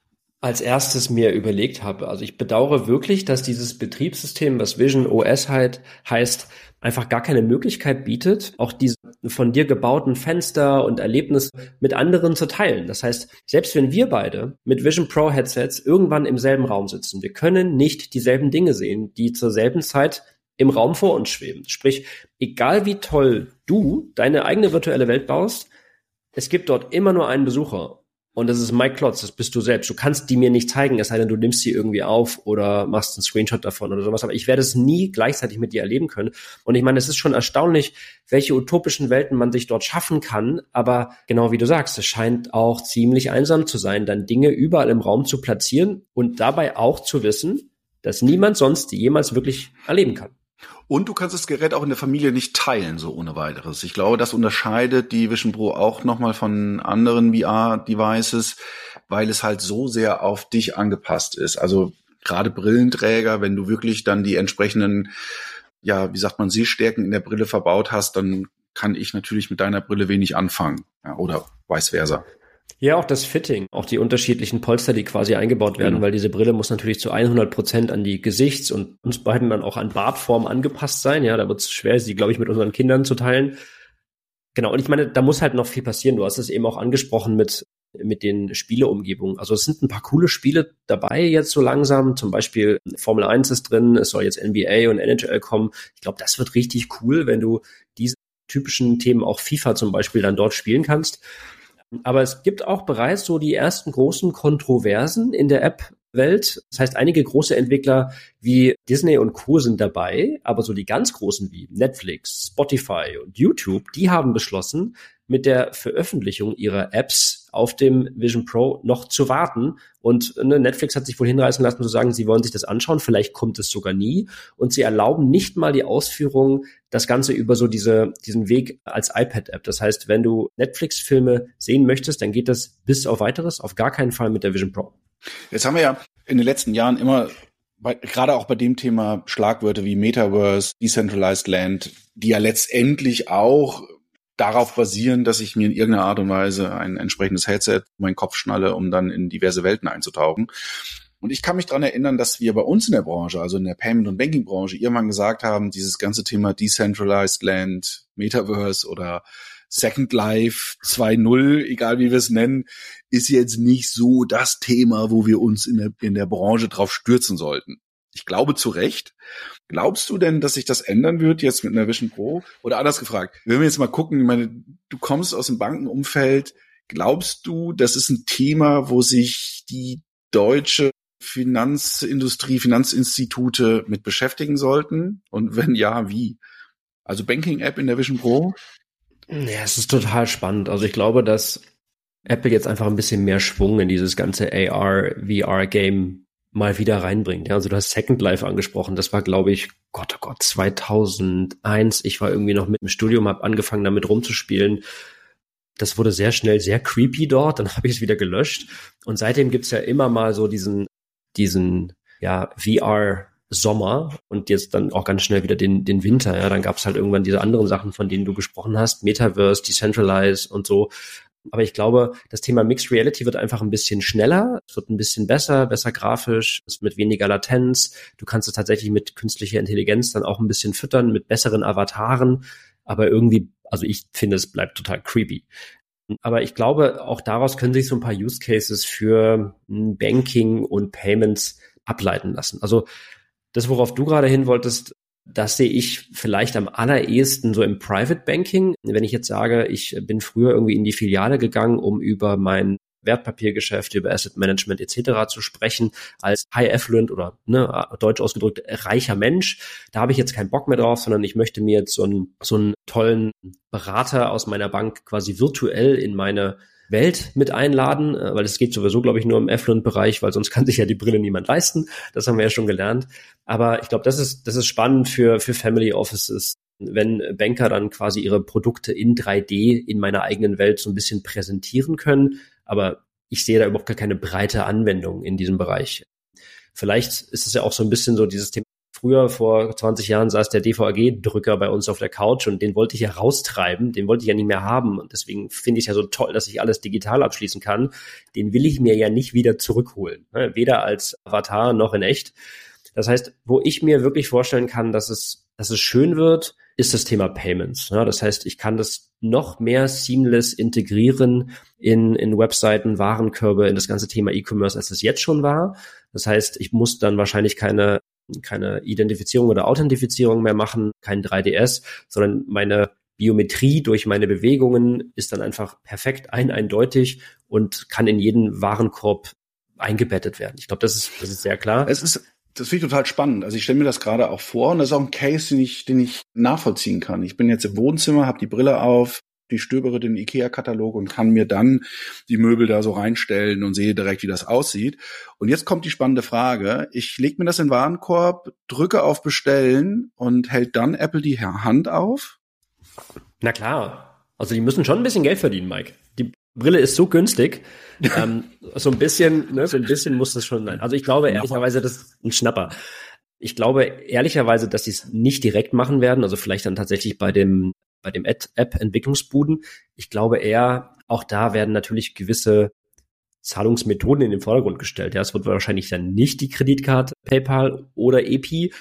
als erstes mir überlegt habe. Also ich bedauere wirklich, dass dieses Betriebssystem, was Vision OS halt heißt, einfach gar keine Möglichkeit bietet, auch diese von dir gebauten Fenster und Erlebnisse mit anderen zu teilen. Das heißt, selbst wenn wir beide mit Vision Pro Headsets irgendwann im selben Raum sitzen, wir können nicht dieselben Dinge sehen, die zur selben Zeit im Raum vor uns schweben. Sprich, egal wie toll du deine eigene virtuelle Welt baust, es gibt dort immer nur einen Besucher und das ist Mike Klotz, das bist du selbst. Du kannst die mir nicht zeigen, es sei denn, du nimmst sie irgendwie auf oder machst einen Screenshot davon oder sowas. Aber ich werde es nie gleichzeitig mit dir erleben können. Und ich meine, es ist schon erstaunlich, welche utopischen Welten man sich dort schaffen kann. Aber genau wie du sagst, es scheint auch ziemlich einsam zu sein, dann Dinge überall im Raum zu platzieren und dabei auch zu wissen, dass niemand sonst die jemals wirklich erleben kann.
Und du kannst das Gerät auch in der Familie nicht teilen, so ohne weiteres. Ich glaube, das unterscheidet die Vision Pro auch nochmal von anderen VR-Devices, weil es halt so sehr auf dich angepasst ist. Also gerade Brillenträger, wenn du wirklich dann die entsprechenden, ja, wie sagt man, Sehstärken in der Brille verbaut hast, dann kann ich natürlich mit deiner Brille wenig anfangen. Ja, oder vice versa.
Ja, auch das Fitting, auch die unterschiedlichen Polster, die quasi eingebaut werden, genau. weil diese Brille muss natürlich zu 100 Prozent an die Gesichts- und uns beiden dann auch an Bartform angepasst sein. Ja, da wird es schwer, sie, glaube ich, mit unseren Kindern zu teilen. Genau, und ich meine, da muss halt noch viel passieren. Du hast es eben auch angesprochen mit, mit den Spieleumgebungen. Also es sind ein paar coole Spiele dabei jetzt so langsam. Zum Beispiel Formel 1 ist drin, es soll jetzt NBA und NHL kommen. Ich glaube, das wird richtig cool, wenn du diese typischen Themen auch FIFA zum Beispiel dann dort spielen kannst. Aber es gibt auch bereits so die ersten großen Kontroversen in der App-Welt. Das heißt, einige große Entwickler wie Disney und Co. sind dabei, aber so die ganz großen wie Netflix, Spotify und YouTube, die haben beschlossen, mit der Veröffentlichung ihrer Apps auf dem Vision Pro noch zu warten. Und ne, Netflix hat sich wohl hinreißen lassen zu sagen, sie wollen sich das anschauen, vielleicht kommt es sogar nie. Und sie erlauben nicht mal die Ausführung, das Ganze über so diese, diesen Weg als iPad-App. Das heißt, wenn du Netflix-Filme sehen möchtest, dann geht das bis auf weiteres auf gar keinen Fall mit der Vision Pro.
Jetzt haben wir ja in den letzten Jahren immer bei, gerade auch bei dem Thema Schlagwörter wie Metaverse, Decentralized Land, die ja letztendlich auch darauf basieren, dass ich mir in irgendeiner Art und Weise ein entsprechendes Headset um meinen Kopf schnalle, um dann in diverse Welten einzutauchen. Und ich kann mich dran erinnern, dass wir bei uns in der Branche, also in der Payment- und Banking-Branche, irgendwann gesagt haben, dieses ganze Thema Decentralized Land, Metaverse oder Second Life 2.0, egal wie wir es nennen, ist jetzt nicht so das Thema, wo wir uns in der, in der Branche drauf stürzen sollten. Ich glaube zu Recht. Glaubst du denn, dass sich das ändern wird jetzt mit einer Vision Pro? Oder anders gefragt, wenn wir jetzt mal gucken, ich meine, du kommst aus dem Bankenumfeld, glaubst du, das ist ein Thema, wo sich die deutsche Finanzindustrie, Finanzinstitute mit beschäftigen sollten? Und wenn ja, wie? Also Banking App in der Vision Pro?
Ja, es ist total spannend. Also ich glaube, dass Apple jetzt einfach ein bisschen mehr Schwung in dieses ganze AR, VR-Game mal wieder reinbringt. Ja, also du hast Second Life angesprochen. Das war, glaube ich, Gott, oh Gott, 2001. Ich war irgendwie noch mit dem Studium, habe angefangen damit rumzuspielen. Das wurde sehr schnell sehr creepy dort. Dann [laughs] habe ich es wieder gelöscht. Und seitdem gibt's ja immer mal so diesen, diesen, ja, VR Sommer und jetzt dann auch ganz schnell wieder den, den Winter. Ja, dann gab es halt irgendwann diese anderen Sachen, von denen du gesprochen hast, Metaverse, Decentralize und so. Aber ich glaube, das Thema Mixed Reality wird einfach ein bisschen schneller, es wird ein bisschen besser, besser grafisch, es mit weniger Latenz. Du kannst es tatsächlich mit künstlicher Intelligenz dann auch ein bisschen füttern, mit besseren Avataren. Aber irgendwie, also ich finde, es bleibt total creepy. Aber ich glaube, auch daraus können sich so ein paar Use Cases für Banking und Payments ableiten lassen. Also das, worauf du gerade hin wolltest, das sehe ich vielleicht am allerersten so im Private Banking. Wenn ich jetzt sage, ich bin früher irgendwie in die Filiale gegangen, um über mein Wertpapiergeschäft, über Asset Management etc. zu sprechen, als High Affluent oder ne, deutsch ausgedrückt reicher Mensch. Da habe ich jetzt keinen Bock mehr drauf, sondern ich möchte mir jetzt so einen, so einen tollen Berater aus meiner Bank quasi virtuell in meine Welt mit einladen, äh, weil es geht sowieso, glaube ich, nur im Affluent-Bereich, weil sonst [laughs] kann sich ja die Brille niemand leisten. Das haben wir ja schon gelernt. Aber ich glaube, das ist, das ist spannend für, für Family Offices, wenn Banker dann quasi ihre Produkte in 3D in meiner eigenen Welt so ein bisschen präsentieren können. Aber ich sehe da überhaupt gar keine breite Anwendung in diesem Bereich. Vielleicht ist es ja auch so ein bisschen so dieses Thema Früher, vor 20 Jahren, saß der DVAG-Drücker bei uns auf der Couch und den wollte ich ja raustreiben, den wollte ich ja nicht mehr haben. Und deswegen finde ich es ja so toll, dass ich alles digital abschließen kann. Den will ich mir ja nicht wieder zurückholen. Ne? Weder als Avatar noch in echt. Das heißt, wo ich mir wirklich vorstellen kann, dass es, dass es schön wird, ist das Thema Payments. Das heißt, ich kann das noch mehr seamless integrieren in, in Webseiten, Warenkörbe, in das ganze Thema E-Commerce, als es jetzt schon war. Das heißt, ich muss dann wahrscheinlich keine keine Identifizierung oder Authentifizierung mehr machen, kein 3DS, sondern meine Biometrie durch meine Bewegungen ist dann einfach perfekt ein eindeutig und kann in jeden Warenkorb eingebettet werden. Ich glaube, das ist, das ist sehr klar.
Es ist, das finde ich total spannend. Also ich stelle mir das gerade auch vor und das ist auch ein Case, den ich, den ich nachvollziehen kann. Ich bin jetzt im Wohnzimmer, habe die Brille auf, die stöbere den IKEA-Katalog und kann mir dann die Möbel da so reinstellen und sehe direkt, wie das aussieht. Und jetzt kommt die spannende Frage. Ich lege mir das in den Warenkorb, drücke auf Bestellen und hält dann Apple die Hand auf?
Na klar. Also die müssen schon ein bisschen Geld verdienen, Mike. Die Brille ist so günstig. [laughs] ähm, so ein bisschen, ne, so ein bisschen muss das schon sein. Also ich glaube ehrlicherweise, das ist ein Schnapper. Ich glaube ehrlicherweise, dass sie es nicht direkt machen werden. Also vielleicht dann tatsächlich bei dem bei dem App-Entwicklungsbuden. Ich glaube eher, auch da werden natürlich gewisse Zahlungsmethoden in den Vordergrund gestellt. Ja, es wird wahrscheinlich dann nicht die Kreditkarte PayPal oder EPI.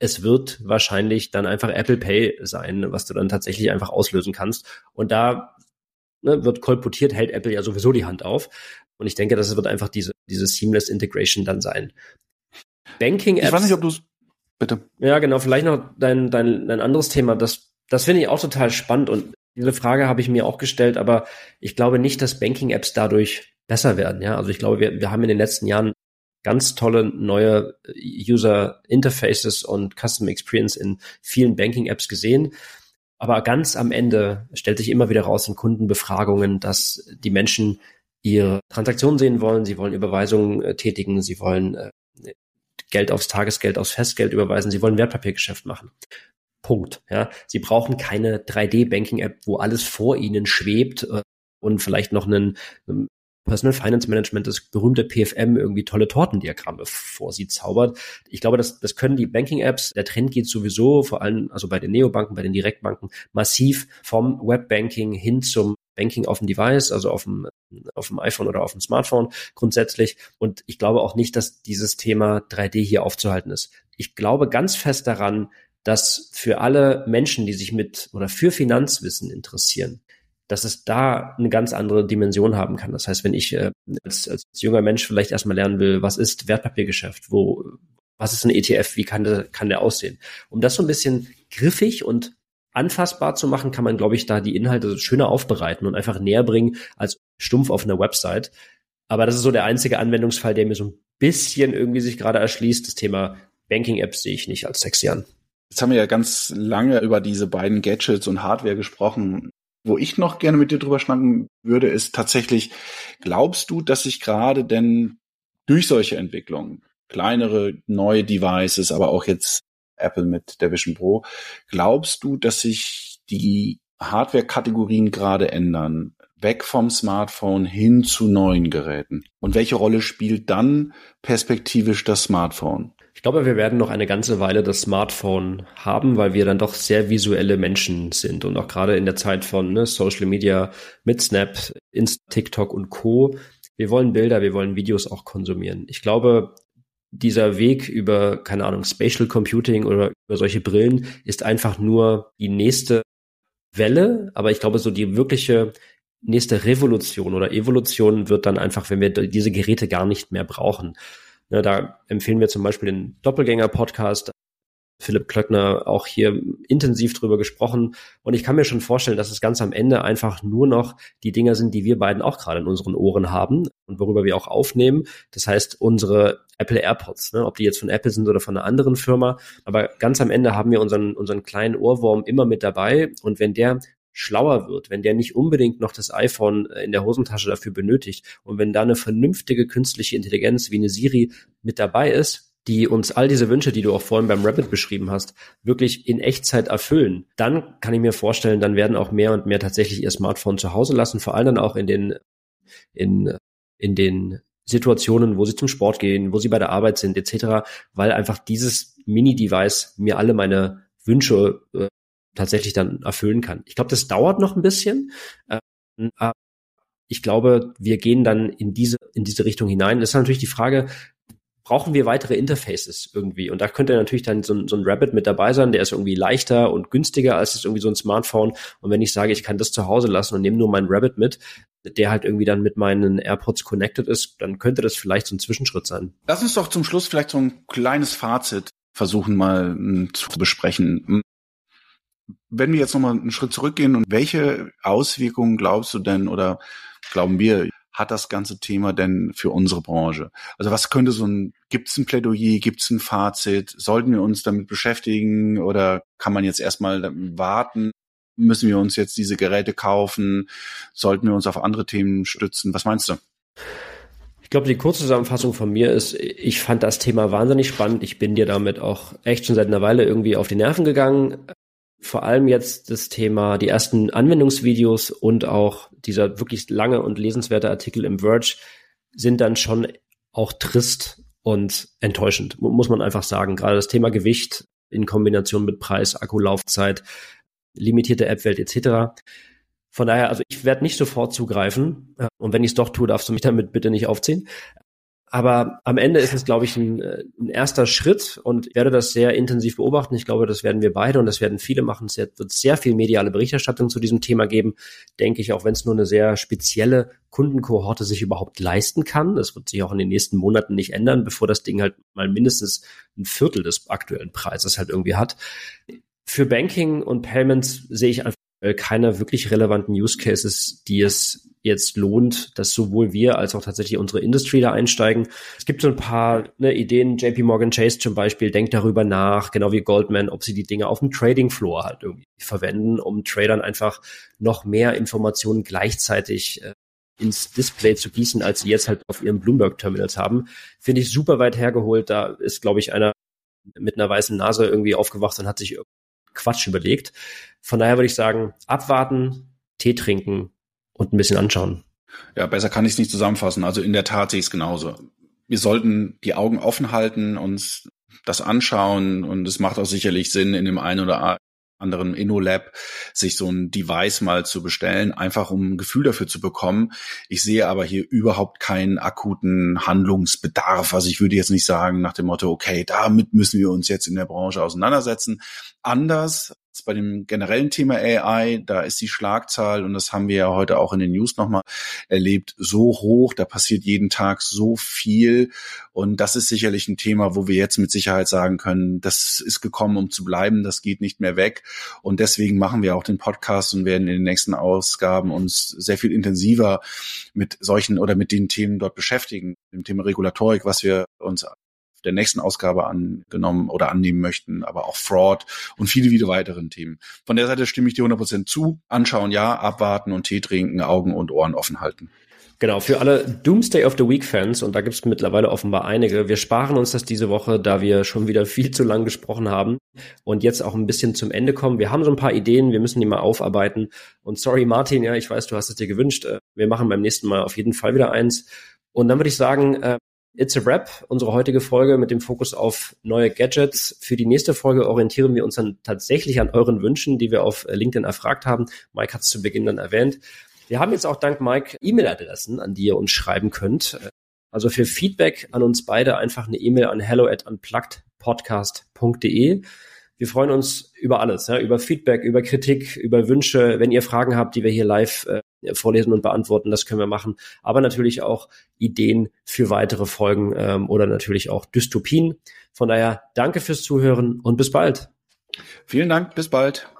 Es wird wahrscheinlich dann einfach Apple Pay sein, was du dann tatsächlich einfach auslösen kannst. Und da ne, wird kolportiert, hält Apple ja sowieso die Hand auf. Und ich denke, das wird einfach diese, diese Seamless Integration dann sein.
Banking-Apps. Ich weiß nicht, ob du es Bitte.
Ja, genau. Vielleicht noch dein, dein, dein anderes Thema, das das finde ich auch total spannend und diese Frage habe ich mir auch gestellt, aber ich glaube nicht, dass Banking-Apps dadurch besser werden. Ja, also ich glaube, wir, wir haben in den letzten Jahren ganz tolle neue User Interfaces und Custom Experience in vielen Banking-Apps gesehen. Aber ganz am Ende stellt sich immer wieder raus in Kundenbefragungen, dass die Menschen ihre Transaktionen sehen wollen, sie wollen Überweisungen äh, tätigen, sie wollen äh, Geld aufs Tagesgeld, aufs Festgeld überweisen, sie wollen Wertpapiergeschäft machen. Punkt. Ja, sie brauchen keine 3D-Banking-App, wo alles vor ihnen schwebt äh, und vielleicht noch einen, einen Personal Finance Management, das berühmte PFM, irgendwie tolle Tortendiagramme vor sie zaubert. Ich glaube, das, das können die Banking-Apps. Der Trend geht sowieso, vor allem also bei den Neobanken, bei den Direktbanken, massiv vom Webbanking hin zum Banking auf dem Device, also auf dem, auf dem iPhone oder auf dem Smartphone grundsätzlich. Und ich glaube auch nicht, dass dieses Thema 3D hier aufzuhalten ist. Ich glaube ganz fest daran, dass für alle Menschen, die sich mit oder für Finanzwissen interessieren, dass es da eine ganz andere Dimension haben kann. Das heißt, wenn ich äh, als, als junger Mensch vielleicht erstmal lernen will, was ist Wertpapiergeschäft, wo, was ist ein ETF, wie kann der, kann der aussehen? Um das so ein bisschen griffig und anfassbar zu machen, kann man, glaube ich, da die Inhalte schöner aufbereiten und einfach näher bringen als stumpf auf einer Website. Aber das ist so der einzige Anwendungsfall, der mir so ein bisschen irgendwie sich gerade erschließt. Das Thema Banking-Apps sehe ich nicht als sexy an.
Jetzt haben wir ja ganz lange über diese beiden Gadgets und Hardware gesprochen. Wo ich noch gerne mit dir drüber schnacken würde, ist tatsächlich, glaubst du, dass sich gerade denn durch solche Entwicklungen, kleinere neue Devices, aber auch jetzt Apple mit der Vision Pro, glaubst du, dass sich die Hardware-Kategorien gerade ändern? Weg vom Smartphone hin zu neuen Geräten? Und welche Rolle spielt dann perspektivisch das Smartphone?
Glaube, wir werden noch eine ganze Weile das Smartphone haben, weil wir dann doch sehr visuelle Menschen sind und auch gerade in der Zeit von ne, Social Media mit Snap, Insta, TikTok und Co. Wir wollen Bilder, wir wollen Videos auch konsumieren. Ich glaube, dieser Weg über, keine Ahnung, Spatial Computing oder über solche Brillen ist einfach nur die nächste Welle, aber ich glaube, so die wirkliche nächste Revolution oder Evolution wird dann einfach, wenn wir diese Geräte gar nicht mehr brauchen. Ne, da empfehlen wir zum Beispiel den Doppelgänger-Podcast. Philipp Klöckner auch hier intensiv drüber gesprochen. Und ich kann mir schon vorstellen, dass es ganz am Ende einfach nur noch die Dinger sind, die wir beiden auch gerade in unseren Ohren haben und worüber wir auch aufnehmen. Das heißt, unsere Apple AirPods, ne, ob die jetzt von Apple sind oder von einer anderen Firma. Aber ganz am Ende haben wir unseren, unseren kleinen Ohrwurm immer mit dabei. Und wenn der schlauer wird, wenn der nicht unbedingt noch das iPhone äh, in der Hosentasche dafür benötigt und wenn da eine vernünftige künstliche Intelligenz wie eine Siri mit dabei ist, die uns all diese Wünsche, die du auch vorhin beim Rabbit beschrieben hast, wirklich in Echtzeit erfüllen, dann kann ich mir vorstellen, dann werden auch mehr und mehr tatsächlich ihr Smartphone zu Hause lassen, vor allem dann auch in den, in, in den Situationen, wo sie zum Sport gehen, wo sie bei der Arbeit sind, etc., weil einfach dieses Mini-Device mir alle meine Wünsche äh, tatsächlich dann erfüllen kann. Ich glaube, das dauert noch ein bisschen. Ähm, ich glaube, wir gehen dann in diese, in diese Richtung hinein. Das ist natürlich die Frage, brauchen wir weitere Interfaces irgendwie? Und da könnte natürlich dann so ein, so ein Rabbit mit dabei sein, der ist irgendwie leichter und günstiger als ist irgendwie so ein Smartphone. Und wenn ich sage, ich kann das zu Hause lassen und nehme nur meinen Rabbit mit, der halt irgendwie dann mit meinen AirPods connected ist, dann könnte das vielleicht so ein Zwischenschritt sein.
Lass uns doch zum Schluss vielleicht so ein kleines Fazit versuchen mal hm, zu besprechen. Wenn wir jetzt nochmal einen Schritt zurückgehen und welche Auswirkungen glaubst du denn oder glauben wir, hat das ganze Thema denn für unsere Branche? Also was könnte so ein, gibt es ein Plädoyer, gibt es ein Fazit? Sollten wir uns damit beschäftigen oder kann man jetzt erstmal warten? Müssen wir uns jetzt diese Geräte kaufen? Sollten wir uns auf andere Themen stützen? Was meinst du?
Ich glaube, die Kurzzusammenfassung von mir ist, ich fand das Thema wahnsinnig spannend. Ich bin dir damit auch echt schon seit einer Weile irgendwie auf die Nerven gegangen vor allem jetzt das Thema, die ersten Anwendungsvideos und auch dieser wirklich lange und lesenswerte Artikel im Verge sind dann schon auch trist und enttäuschend, muss man einfach sagen. Gerade das Thema Gewicht in Kombination mit Preis, Akkulaufzeit, limitierte App-Welt etc. Von daher, also ich werde nicht sofort zugreifen. Und wenn ich es doch tue, darfst du mich damit bitte nicht aufziehen. Aber am Ende ist es, glaube ich, ein, äh, ein, erster Schritt und werde das sehr intensiv beobachten. Ich glaube, das werden wir beide und das werden viele machen. Es wird sehr viel mediale Berichterstattung zu diesem Thema geben, denke ich, auch wenn es nur eine sehr spezielle Kundenkohorte sich überhaupt leisten kann. Das wird sich auch in den nächsten Monaten nicht ändern, bevor das Ding halt mal mindestens ein Viertel des aktuellen Preises halt irgendwie hat. Für Banking und Payments sehe ich einfach keine wirklich relevanten Use Cases, die es jetzt lohnt, dass sowohl wir als auch tatsächlich unsere Industrie da einsteigen. Es gibt so ein paar ne, Ideen, JP Morgan Chase zum Beispiel denkt darüber nach, genau wie Goldman, ob sie die Dinge auf dem Trading Floor halt irgendwie verwenden, um Tradern einfach noch mehr Informationen gleichzeitig äh, ins Display zu gießen, als sie jetzt halt auf ihren Bloomberg-Terminals haben. Finde ich super weit hergeholt. Da ist, glaube ich, einer mit einer weißen Nase irgendwie aufgewacht und hat sich Quatsch überlegt. Von daher würde ich sagen, abwarten, Tee trinken und ein bisschen anschauen.
Ja, besser kann ich es nicht zusammenfassen. Also in der Tat sehe ich es genauso. Wir sollten die Augen offen halten, uns das anschauen und es macht auch sicherlich Sinn, in dem einen oder anderen InnoLab, sich so ein Device mal zu bestellen, einfach um ein Gefühl dafür zu bekommen. Ich sehe aber hier überhaupt keinen akuten Handlungsbedarf. Also ich würde jetzt nicht sagen nach dem Motto, okay, damit müssen wir uns jetzt in der Branche auseinandersetzen. Anders bei dem generellen Thema AI, da ist die Schlagzahl, und das haben wir ja heute auch in den News nochmal erlebt, so hoch, da passiert jeden Tag so viel. Und das ist sicherlich ein Thema, wo wir jetzt mit Sicherheit sagen können, das ist gekommen, um zu bleiben, das geht nicht mehr weg. Und deswegen machen wir auch den Podcast und werden in den nächsten Ausgaben uns sehr viel intensiver mit solchen oder mit den Themen dort beschäftigen. Dem Thema Regulatorik, was wir uns der nächsten Ausgabe angenommen oder annehmen möchten, aber auch Fraud und viele, viele weiteren Themen. Von der Seite stimme ich dir 100% zu. Anschauen ja, abwarten und Tee trinken, Augen und Ohren offen halten.
Genau, für alle Doomsday of the Week Fans, und da gibt es mittlerweile offenbar einige, wir sparen uns das diese Woche, da wir schon wieder viel zu lang gesprochen haben und jetzt auch ein bisschen zum Ende kommen. Wir haben so ein paar Ideen, wir müssen die mal aufarbeiten. Und sorry, Martin, ja, ich weiß, du hast es dir gewünscht. Äh, wir machen beim nächsten Mal auf jeden Fall wieder eins. Und dann würde ich sagen, äh, It's a Wrap, unsere heutige Folge mit dem Fokus auf neue Gadgets. Für die nächste Folge orientieren wir uns dann tatsächlich an euren Wünschen, die wir auf LinkedIn erfragt haben. Mike hat es zu Beginn dann erwähnt. Wir haben jetzt auch dank Mike E-Mail-Adressen, an die ihr uns schreiben könnt. Also für Feedback an uns beide einfach eine E-Mail an hello at unpluggedpodcast.de. Wir freuen uns über alles, ja, über Feedback, über Kritik, über Wünsche. Wenn ihr Fragen habt, die wir hier live äh, vorlesen und beantworten, das können wir machen. Aber natürlich auch Ideen für weitere Folgen ähm, oder natürlich auch Dystopien. Von daher danke fürs Zuhören und bis bald.
Vielen Dank, bis bald.